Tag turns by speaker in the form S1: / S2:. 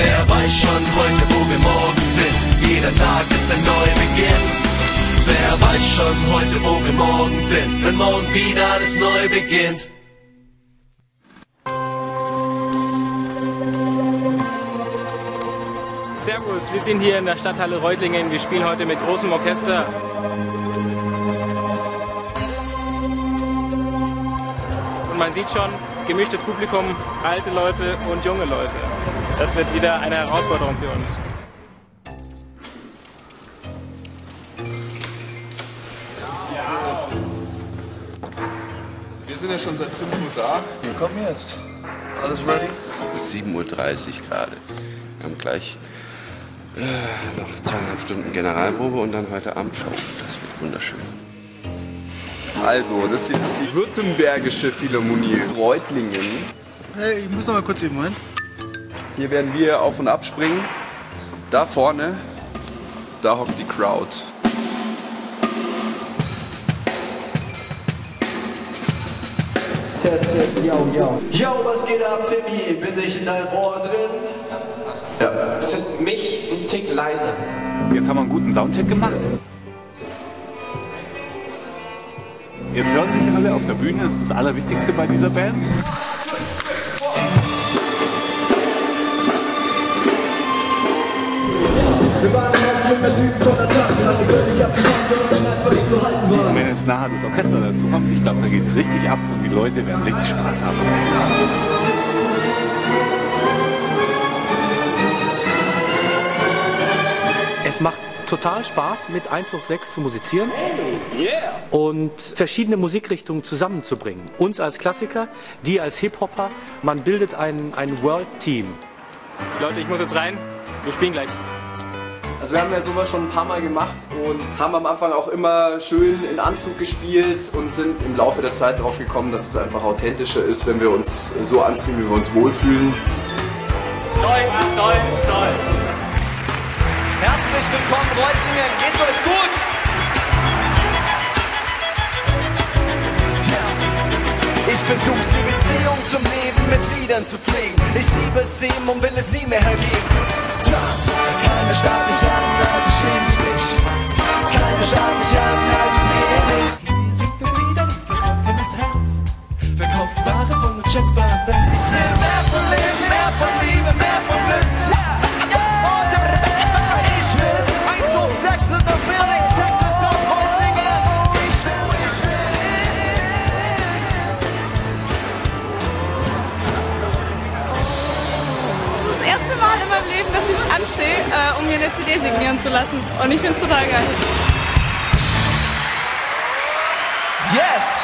S1: Wer weiß schon heute, wo wir morgen sind? Jeder Tag ist ein Neubeginn. Wer weiß schon heute, wo wir morgen sind? Wenn morgen wieder alles neu beginnt.
S2: Servus, wir sind hier in der Stadthalle Reutlingen. Wir spielen heute mit großem Orchester. Und man sieht schon, gemischtes Publikum, alte Leute und junge Leute. Das wird wieder eine Herausforderung für uns.
S3: Wir sind ja schon seit 5 Uhr da.
S4: Wir kommen jetzt. Alles ready?
S5: Es ist 7.30 Uhr gerade. Wir haben gleich äh, noch zweieinhalb Stunden Generalprobe und dann heute Abend Show. Das wird wunderschön.
S3: Also, das hier ist die Württembergische Philharmonie Reutlingen.
S4: Hey, ich muss noch mal kurz üben, Moment.
S3: Hier werden wir auf und ab springen. Da vorne, da hockt die Crowd.
S6: Test, Test, yo, yo. Yo, was geht ab, Timmy? Bin ich in deinem Ohr drin? Ja. Find mich ein Tick leiser.
S7: Jetzt haben wir einen guten Soundcheck gemacht. Jetzt hören sich alle auf der Bühne, das ist das Allerwichtigste bei dieser Band.
S6: Wir waren im Auflegen der Typen von der Tag. Haben die völlig abgewandt, weil wir einfach nicht zu halten
S7: Und
S6: waren.
S7: wenn jetzt nachher das Orchester dazu kommt, ich glaube, da geht es richtig ab und die Leute werden richtig Spaß haben.
S8: Es macht total Spaß, mit 1 hoch 6 zu musizieren und verschiedene Musikrichtungen zusammenzubringen. Uns als Klassiker, die als Hip-Hopper, man bildet ein, ein World-Team.
S2: Leute, ich muss jetzt rein. Wir spielen gleich.
S9: Also wir haben ja sowas schon ein paar Mal gemacht und haben am Anfang auch immer schön in Anzug gespielt und sind im Laufe der Zeit darauf gekommen, dass es einfach authentischer ist, wenn wir uns so anziehen, wie wir uns wohlfühlen.
S2: Toll, toll, toll.
S6: Herzlich willkommen, Reutlingen. Geht's euch gut? Ich versuch die Beziehung zum Leben mit Liedern zu pflegen. Ich liebe es ihm und will es nie mehr hergeben. Tanz, keiner starrt dich an, also schäm dich nicht. Keiner starrt dich
S10: anstehe, äh, um mir eine CD signieren zu lassen. Und ich finde es total geil.
S6: Yes!